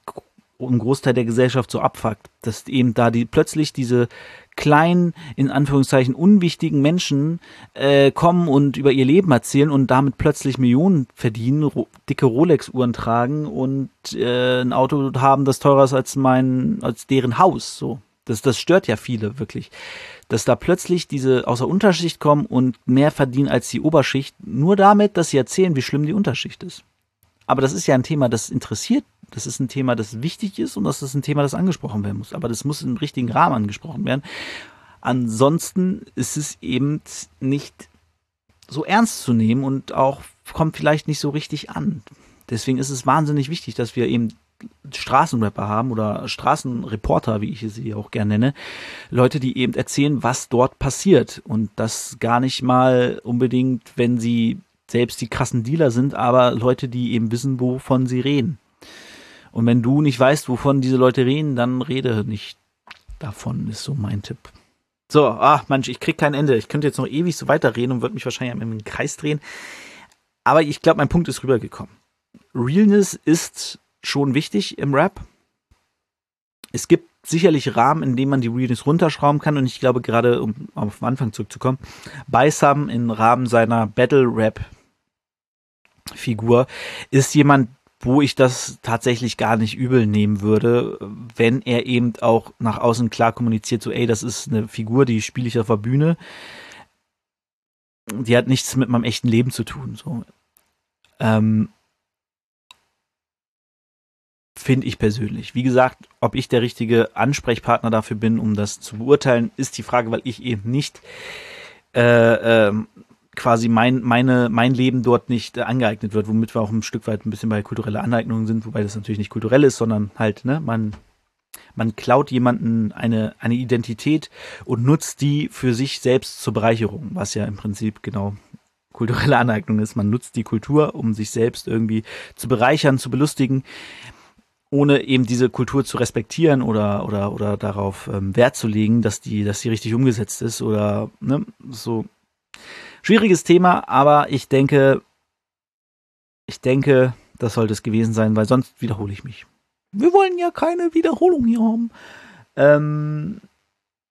einen Großteil der Gesellschaft so abfuckt, dass eben da die plötzlich diese kleinen, in Anführungszeichen unwichtigen Menschen äh, kommen und über ihr Leben erzählen und damit plötzlich Millionen verdienen, ro dicke Rolex-Uhren tragen und äh, ein Auto haben, das teurer ist als mein, als deren Haus. So, das, das stört ja viele wirklich. Dass da plötzlich diese aus der Unterschicht kommen und mehr verdienen als die Oberschicht, nur damit, dass sie erzählen, wie schlimm die Unterschicht ist. Aber das ist ja ein Thema, das interessiert, das ist ein Thema, das wichtig ist und das ist ein Thema, das angesprochen werden muss. Aber das muss im richtigen Rahmen angesprochen werden. Ansonsten ist es eben nicht so ernst zu nehmen und auch kommt vielleicht nicht so richtig an. Deswegen ist es wahnsinnig wichtig, dass wir eben Straßenrapper haben oder Straßenreporter, wie ich sie auch gerne nenne, Leute, die eben erzählen, was dort passiert und das gar nicht mal unbedingt, wenn sie selbst die krassen Dealer sind, aber Leute, die eben wissen, wovon sie reden. Und wenn du nicht weißt, wovon diese Leute reden, dann rede nicht davon, ist so mein Tipp. So, ach Mensch, ich krieg kein Ende. Ich könnte jetzt noch ewig so weiterreden und würde mich wahrscheinlich im Kreis drehen. Aber ich glaube, mein Punkt ist rübergekommen. Realness ist schon wichtig im Rap. Es gibt sicherlich Rahmen, in denen man die Realness runterschrauben kann und ich glaube gerade, um auf den Anfang zurückzukommen, bei Sam im Rahmen seiner Battle Rap Figur ist jemand, wo ich das tatsächlich gar nicht übel nehmen würde, wenn er eben auch nach außen klar kommuniziert, so ey, das ist eine Figur, die spiele ich auf der Bühne. Die hat nichts mit meinem echten Leben zu tun. So. Ähm, finde ich persönlich. Wie gesagt, ob ich der richtige Ansprechpartner dafür bin, um das zu beurteilen, ist die Frage, weil ich eben nicht äh, äh, quasi mein, meine, mein Leben dort nicht äh, angeeignet wird, womit wir auch ein Stück weit ein bisschen bei kultureller Aneignung sind, wobei das natürlich nicht kulturell ist, sondern halt, ne, man, man klaut jemanden eine, eine Identität und nutzt die für sich selbst zur Bereicherung, was ja im Prinzip genau kulturelle Aneignung ist. Man nutzt die Kultur, um sich selbst irgendwie zu bereichern, zu belustigen ohne eben diese Kultur zu respektieren oder oder oder darauf ähm, Wert zu legen, dass die dass die richtig umgesetzt ist oder ne, so schwieriges Thema, aber ich denke ich denke, das sollte es gewesen sein, weil sonst wiederhole ich mich. Wir wollen ja keine Wiederholung hier haben. Ähm,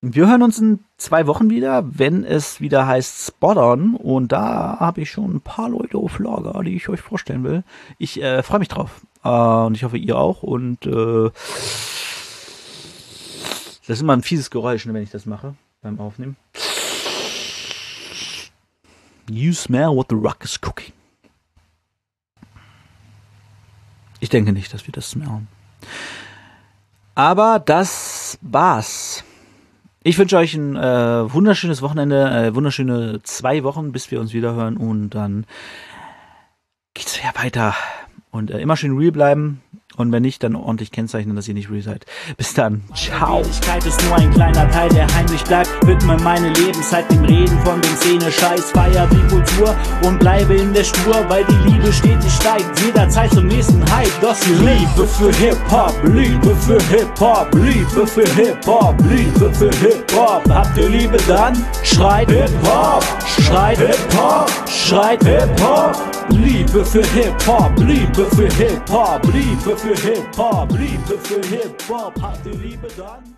Wir hören uns in zwei Wochen wieder, wenn es wieder heißt Spot On. Und da habe ich schon ein paar Leute auf Lager, die ich euch vorstellen will. Ich äh, freue mich drauf. Äh, und ich hoffe, ihr auch. Und äh, das ist immer ein fieses Geräusch, ne, wenn ich das mache beim Aufnehmen. You smell what the rock is cooking. Ich denke nicht, dass wir das smellen. Aber das war's. Ich wünsche euch ein äh, wunderschönes Wochenende, äh, wunderschöne zwei Wochen, bis wir uns wieder hören und dann geht's ja weiter. Und äh, immer schön real bleiben. Und wenn nicht, dann ordentlich kennzeichnen, dass ihr nicht real seid. Bis dann. Ciao. Ist nur ein kleiner Teil, der heimlich bleibt. Widme meine Lebenszeit dem Reden von dem Szene-Scheiß. Feier die Kultur und bleibe in der Spur, weil die Liebe stetig steigt. Jederzeit zum nächsten Hype. Das die Liebe für Hip-Hop, Liebe für Hip-Hop, Liebe für Hip-Hop, Liebe für Hip-Hop. Habt ihr Liebe dann? Schreit Hip-Hop, schreit Hip-Hop, schreit Hip-Hop. Liebe für Hip-Hop, Liebe für Hip-Hop, Liebe für Hip-Hop, Liebe für Hip-Hop. Habt ihr Liebe dann?